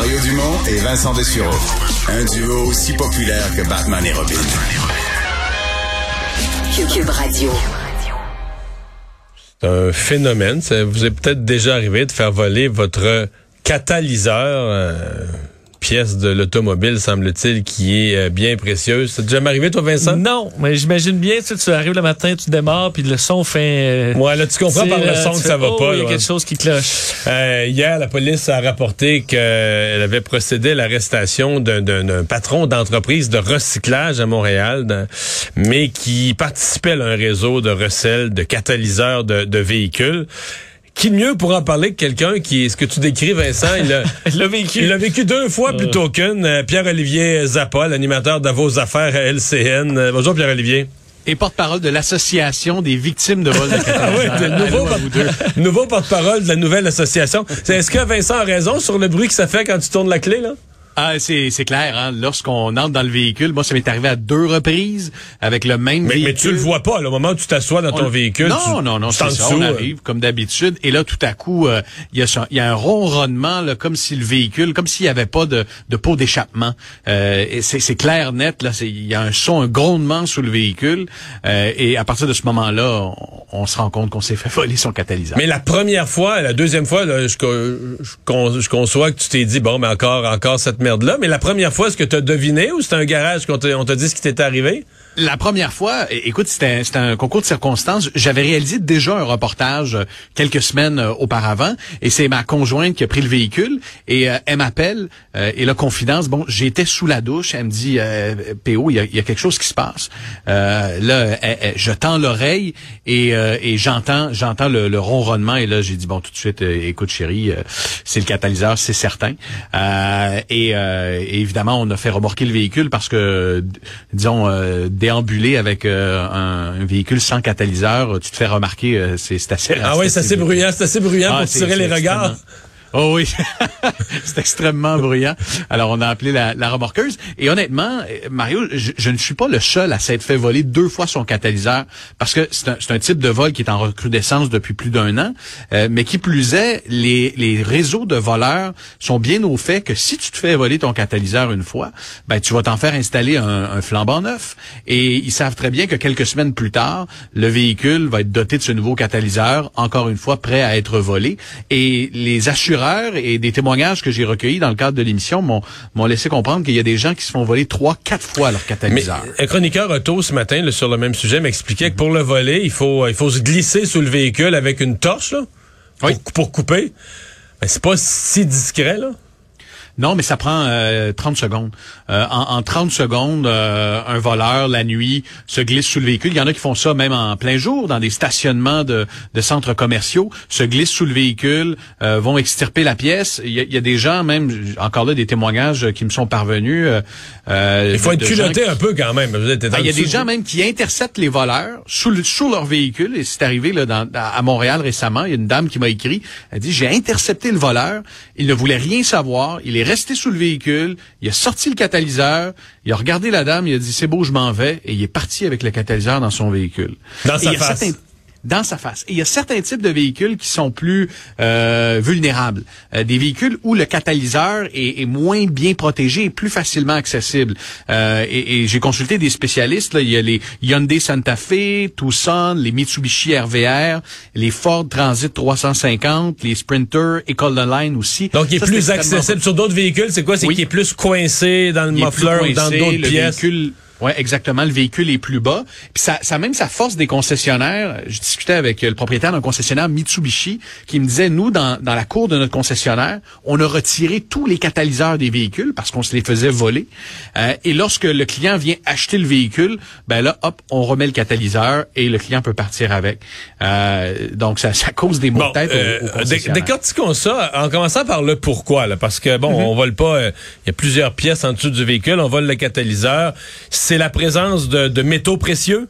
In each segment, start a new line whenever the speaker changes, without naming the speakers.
Mario Dumont et Vincent Dessureau. Un duo aussi populaire que Batman et Robin.
Cube Radio.
C'est un phénomène. Ça vous est peut-être déjà arrivé de faire voler votre catalyseur. euh, pièce de l'automobile, semble-t-il, qui est euh, bien précieuse. C'est déjà arrivé, toi, Vincent?
Non, mais j'imagine bien, tu, sais, tu arrives le matin, tu démarres, puis le son fait... euh,
Ouais, là, tu comprends par le son que
fais,
ça va
oh,
pas.
Il y a quelque chose qui cloche.
Euh, hier, la police a rapporté qu'elle avait procédé à l'arrestation d'un- patron d'entreprise de recyclage à Montréal, mais qui participait à un réseau de recel de catalyseurs de, de véhicules. Qui de mieux pour en parler que quelqu'un qui, ce que tu décris, Vincent, il a,
Le véhicule.
il l'a vécu deux fois plutôt qu'une. Euh, Pierre-Olivier Zappa, l'animateur de vos affaires à LCN. Euh, bonjour Pierre-Olivier.
et porte-parole de l'Association des victimes de vol de
Ah oui, nouveau, nouveau porte-parole de la nouvelle association. Est-ce que Vincent a raison sur le bruit que ça fait quand tu tournes la clé, là?
Ah, c'est c'est clair. Hein? Lorsqu'on entre dans le véhicule, moi, ça m'est arrivé à deux reprises avec le même
Mais,
véhicule.
mais tu le vois pas, là, au moment où tu t'assois dans ton
On-
véhicule.
Non,
tu-
non, non, c'est ça. On
euh.
arrive comme d'habitude, et là, tout à coup, euh, il y, a y un ronronnement, là, comme si le véhicule, comme s'il y avait pas de, de pot d'échappement. Euh, et c'est c'est clair, net. Là, il y a un son, un grondement sous le véhicule, euh, et à partir de ce moment-là, on, on se rend compte qu'on s'est fait voler son catalyseur.
Mais la première fois, la deuxième fois, là, je, je je conçois que tu t'es dit, bon, mais encore, encore cette Mais la première fois, est-ce que tu as deviné ou c'était un garage qu'on t'a on t'a dit ce qui t'était arrivé?
La première fois, écoute, c'était un concours de circonstances. J'avais réalisé déjà un reportage euh, quelques semaines euh, auparavant, et c'est ma conjointe qui a pris le véhicule, et euh, elle m'appelle, euh, et la confidence, bon, j'étais sous la douche, elle me dit, euh, PO, il y y a quelque chose qui se passe. Euh, là, elle- elle- je tends l'oreille, et, et j'entends j'entends le, le ronronnement, et là, j'ai dit, bon, tout de suite, écoute, chérie, c'est le catalyseur, c'est certain. Et, évidemment, on a fait remorquer le véhicule parce que, disons, déambuler avec euh, un, un véhicule sans catalyseur, tu te fais remarquer, euh, c'est assez...
Ah oui, c'est assez bruyant, c'est assez bruyant
Ah,
pour tirer les regards.
Oh oui, c'est extrêmement bruyant. Alors on a appelé la, la remorqueuse. Et honnêtement, euh, Mario, je, je ne suis pas le seul à s'être fait voler deux fois son catalyseur parce que c'est un, un type de vol qui est en recrudescence depuis plus d'un an, euh, mais qui plus est, les, les réseaux de voleurs sont bien au fait que si tu te fais voler ton catalyseur une fois, ben tu vas t'en faire installer un, un flambant neuf. Et ils savent très bien que quelques semaines plus tard, le véhicule va être doté de ce nouveau catalyseur, encore une fois prêt à être volé. Et les et des témoignages que j'ai recueillis dans le cadre de l'émission m'ont laissé comprendre qu'il y a des gens qui se font voler trois, quatre fois leur
Mais
catalyseur.
un chroniqueur auto ce matin là, sur le même sujet m'expliquait que pour le voler, il faut, il faut se glisser sous le véhicule avec une torche là, pour,
Oui.
pour couper. Mais c'est pas si discret là.
Non, mais ça prend euh, 30 secondes. Euh, en, en 30 secondes, euh, un voleur, la nuit, se glisse sous le véhicule. Il y en a qui font ça même en plein jour, dans des stationnements de, de centres commerciaux, se glissent sous le véhicule, euh, vont extirper la pièce. Il y, a, il y a des gens, même, encore là, des témoignages qui me sont parvenus.
Il faut être culotté un peu quand même. Vous êtes
ah, Il y a des gens même qui interceptent les voleurs sous, le- sous leur véhicule. Et c'est arrivé là, dans- à Montréal récemment. Il y a une dame qui m'a écrit. Elle dit, j'ai intercepté le voleur. Il ne voulait rien savoir. Il est resté sous le véhicule. Il a sorti le catalyseur. Il a regardé la dame. Il a dit, c'est beau, je m'en vais. Et il est parti avec le catalyseur dans son véhicule.
Dans
Et
sa
il y a
face.
certains- dans sa face. Et il y a certains types de véhicules qui sont plus euh, vulnérables. Euh, des véhicules où le catalyseur est, est moins bien protégé et plus facilement accessible. Euh, et et j'ai consulté des spécialistes. Là. Il y a les Hyundai Santa Fe, Tucson, les Mitsubishi RVR, les Ford Transit 350, les Sprinter, Econoline aussi.
Donc, il est
Ça,
plus accessible. Sur d'autres véhicules, c'est quoi? C'est
Oui.
qu'il est plus coincé dans le muffler ou dans d'autres pièces?
Véhicule, Ouais, exactement. Le véhicule est plus bas. Puis ça, ça même sa force des concessionnaires. Je discutais avec le propriétaire d'un concessionnaire Mitsubishi qui me disait, nous, dans, dans la cour de notre concessionnaire, on a retiré tous les catalyseurs des véhicules parce qu'on se les faisait voler. Euh, et lorsque le client vient acheter le véhicule, ben là, hop, on remet le catalyseur et le client peut partir avec. Euh, donc, ça, ça cause des maux
Bon,
de tête
euh,
aux, aux
décortiquons ça en commençant par le pourquoi, là, parce que bon, on vole pas. euh, Il y a plusieurs pièces en dessous du véhicule. On vole le catalyseur. C'est la présence de, de métaux précieux?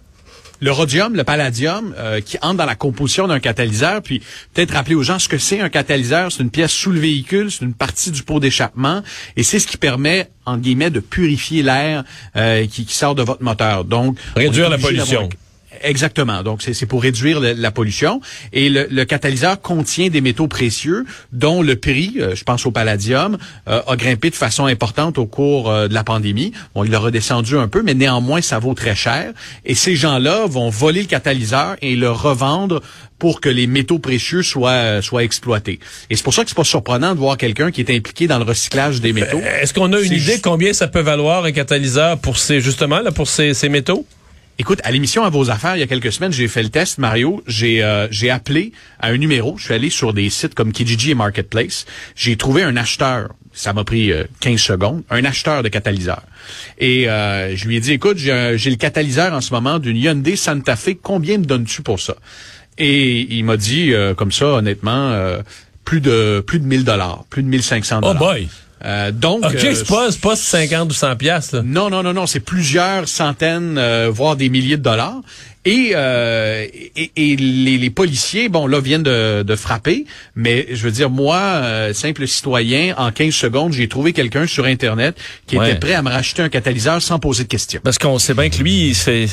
le rhodium, le palladium, euh, qui entre dans la composition d'un catalyseur, puis peut-être rappeler aux gens ce que c'est un catalyseur. C'est une pièce sous le véhicule, c'est une partie du pot d'échappement, et c'est ce qui permet, en guillemets, de purifier l'air euh, qui, qui sort de votre moteur. Donc, on
Réduire la pollution.
Exactement. Donc, c'est pour réduire le- la pollution. Et le, le catalyseur contient des métaux précieux dont le prix, euh, je pense au palladium, euh, a grimpé de façon importante au cours euh, de la pandémie. Bon, il a redescendu un peu, mais néanmoins, ça vaut très cher. Et ces gens-là vont voler le catalyseur et le revendre pour que les métaux précieux soient soient exploités. Et c'est pour ça que c'est pas surprenant de voir quelqu'un qui est impliqué dans le recyclage des métaux.
Est-ce qu'on a une idée
juste-
combien ça peut valoir un catalyseur pour ces justement là pour ces, ces métaux?
Écoute, à l'émission à vos affaires, il y a quelques semaines, j'ai fait le test, Mario. J'ai euh, j'ai appelé à un numéro. Je suis allé sur des sites comme Kijiji et Marketplace. J'ai trouvé un acheteur. Ça m'a pris euh, 15 secondes. Un acheteur de catalyseur. Et euh, je lui ai dit, écoute, j'ai le catalyseur en ce moment d'une Hyundai Santa Fe. Combien me donnes-tu pour ça? Et il m'a dit, euh, comme ça, honnêtement, euh, plus de plus de 1000 dollars, plus de 1500
Oh
dollars.
boy!
Euh, donc,
OK,
euh,
c'est pas, pas 50 ou 100 piastres. là.
non, non, non, non, c'est plusieurs centaines, euh, voire des milliers de dollars. Et, euh, et, et les, les policiers, bon, là, viennent de, de frapper, mais je veux dire, moi, euh, simple citoyen, en 15 secondes, j'ai trouvé quelqu'un sur Internet qui
Ouais.
était prêt à me racheter un catalyseur sans poser de questions.
Parce qu'on sait bien que lui, il fait.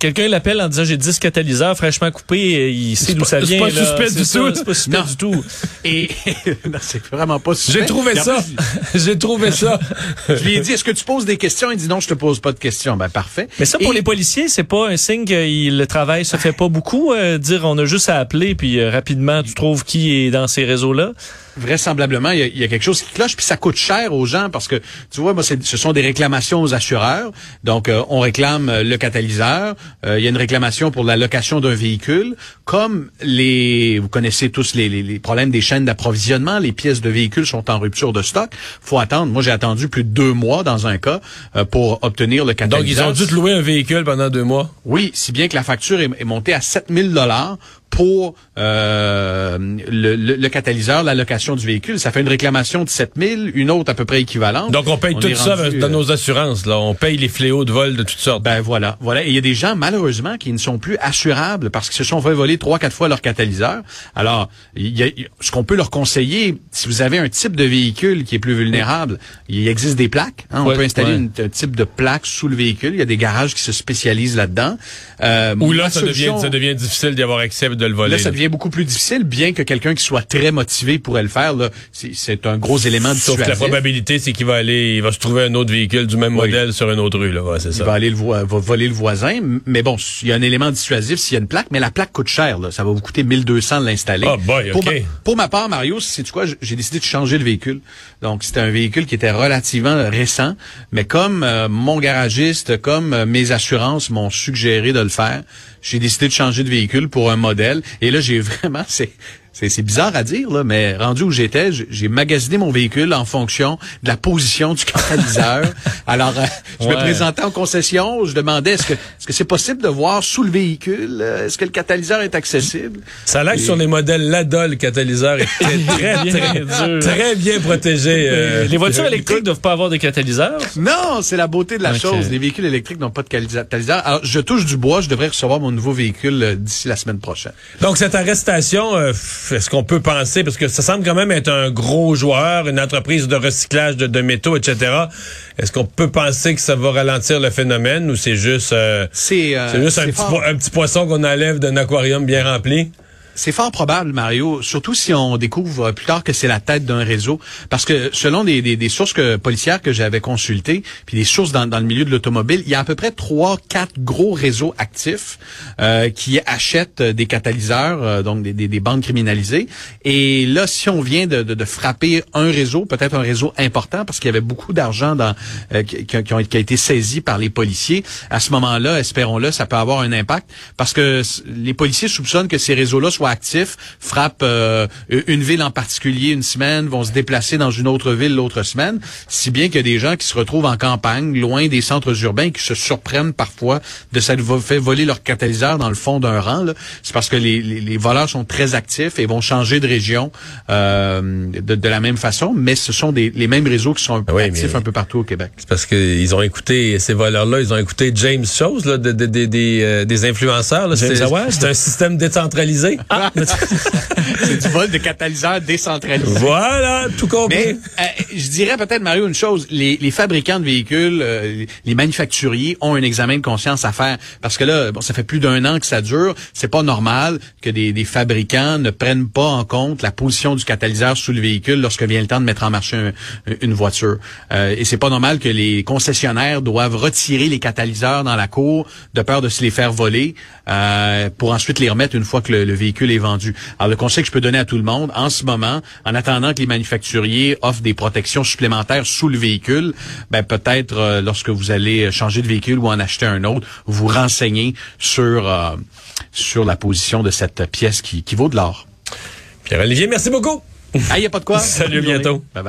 Quelqu'un l'appelle en disant j'ai 10 catalyseurs fraîchement coupés, il sait d'où
pas-
ça
c'est
vient.
pas
là.
suspect
C'est
du tout.
C'est pas suspect du tout.
Et non, c'est vraiment pas suspect.
J'ai trouvé ça. J'ai trouvé ça.
Je lui ai dit, est-ce que tu poses des questions? Il dit, non, je te pose pas de questions. Ben, parfait.
Mais ça, pour les policiers, c'est pas un signe que le travail se fait pas beaucoup. euh, dire on a juste à appeler, puis euh, rapidement, tu trouves qui est dans ces réseaux-là.
Vraisemblablement, il y, a, il y a quelque chose qui cloche, puis ça coûte cher aux gens parce que, tu vois, moi, ce sont des réclamations aux assureurs. Donc, euh, on réclame euh, le catalyseur. Euh, il y a une réclamation pour la location d'un véhicule. Comme les, vous connaissez tous les, les- les problèmes des chaînes d'approvisionnement, les pièces de véhicules sont en rupture de stock. faut attendre. Moi, j'ai attendu plus de deux mois dans un cas euh, pour obtenir le
Donc, ils
catalyseur.
ont dû te louer un véhicule pendant deux mois?
Oui, si bien que la facture est, est montée à 7000 dollars pour euh, le, le- le catalyseur, la location du véhicule. Ça fait une réclamation de 7000, une autre à peu près équivalente.
Donc, on paye tout ça
rendu,
dans
euh,
nos assurances. Là. On paye les fléaux de vol de toutes sortes.
Ben voilà, voilà. Et il y a des gens malheureusement qui ne sont plus assurables parce qu'ils se sont fait voler trois, quatre fois leur catalyseur. Alors, y a, ce qu'on peut leur conseiller, si vous avez un type de véhicule qui est plus vulnérable, il existe des plaques. hein. on
Ouais,
peut installer
ouais.
une- un type de plaque sous le véhicule. Il y a des garages qui se spécialisent là-dedans. Euh,
Ou là, ça devient, ça devient difficile d'y avoir accès de le voler.
Là, ça
là.
devient beaucoup plus difficile, bien que quelqu'un qui soit très motivé pourrait le faire. C'est, un gros élément
Sauf que la probabilité, c'est qu'il va aller, il va se trouver un autre véhicule du même
Oui.
modèle sur une autre rue. Là. Ouais, c'est
Il
ça.
va aller le vo- va voler le voisin, mais bon, il y a un élément dissuasif s'il y a une plaque, mais la plaque coûte cher. Là. Ça va vous coûter 1200 de l'installer.
Ah, boy,
pour, ma, pour ma part, Mario, c'est quoi? J'ai décidé de changer de véhicule. Donc, c'était un véhicule qui était relativement récent, mais comme euh, mon garagiste, comme euh, mes assurances m'ont suggéré de le faire, j'ai décidé de changer de véhicule pour un modèle. Et là, j'ai vraiment, c'est c'est c'est bizarre à dire, là, mais rendu où j'étais, j'ai- j'ai magasiné mon véhicule en fonction de la position du catalyseur. Alors, euh, je me présentais en concession, je demandais est-ce que est-ce que c'est possible de voir sous le véhicule, euh, est-ce que le catalyseur est accessible?
Ça a l'air que sur les modèles Lada, le catalyseur est très, très,
dur.
très bien protégé. euh,
les voitures électriques doivent pas avoir de catalyseur?
Non, c'est la beauté de la chose. Les véhicules électriques n'ont pas de catalyseur. Alors, je touche du bois, je devrais recevoir mon nouveau véhicule euh, d'ici la semaine prochaine.
Donc, cette arrestation, euh, est-ce qu'on peut penser, parce que ça semble quand même être un gros joueur, une entreprise de recyclage de, de métaux, etc. Est-ce qu'on peut penser que ça va ralentir le phénomène ou c'est juste, euh,
C'est euh,
juste petit, un petit poisson qu'on enlève d'un aquarium bien rempli?
C'est fort probable, Mario, surtout si on découvre plus tard que c'est la tête d'un réseau. Parce que selon des, des, des sources que, policières que j'avais consultées, puis des sources dans, dans le milieu de l'automobile, il y a à peu près trois, quatre gros réseaux actifs euh, qui achètent des catalyseurs, euh, donc des, des, des bandes criminalisées. Et là, si on vient de, de, de frapper un réseau, peut-être un réseau important, parce qu'il y avait beaucoup d'argent dans euh, qui, qui, qui a été saisi par les policiers, à ce moment-là, espérons-le, ça peut avoir un impact, parce que les policiers soupçonnent que ces réseaux-là soient actifs, frappent euh, une ville en particulier une semaine, vont se déplacer dans une autre ville l'autre semaine, si bien qu'il y a des gens qui se retrouvent en campagne, loin des centres urbains, qui se surprennent parfois de s'être vo- fait voler leur catalyseur dans le fond d'un rang. C'est parce que les, les- les voleurs sont très actifs et vont changer de région euh, de, de la même façon, mais ce sont des, les mêmes réseaux qui sont
Ah Oui,
actifs
mais-
un peu partout au Québec.
C'est parce qu'ils ont écouté, ces voleurs-là, ils ont écouté James Chose, là, de- de- de- des, euh, des influenceurs. C'est un système décentralisé.
Ah,
c'est du vol de catalyseurs décentralisé.
voilà, tout compris.
Mais euh, je dirais peut-être, Mario, une chose. Les, les fabricants de véhicules, euh, les manufacturiers ont un examen de conscience à faire. Parce que là, bon, ça fait plus d'un an que ça dure. C'est pas normal que des, des, fabricants ne prennent pas en compte la position du catalyseur sous le véhicule lorsque vient le temps de mettre en marche une voiture. Euh, et c'est pas normal que les concessionnaires doivent retirer les catalyseurs dans la cour de peur de se les faire voler euh, pour ensuite les remettre une fois que le, le, véhicule est vendu. Alors le conseil que je peux donner à tout le monde en ce moment, en attendant que les manufacturiers offrent des protections supplémentaires sous le véhicule, ben peut-être euh, lorsque vous allez changer de véhicule ou en acheter un autre, vous renseignez sur euh, sur la position de cette pièce qui, qui vaut de l'or.
Pierre-Olivier, merci beaucoup.
Ah, il n'y a pas de quoi.
Salut, bientôt.
Bye bye.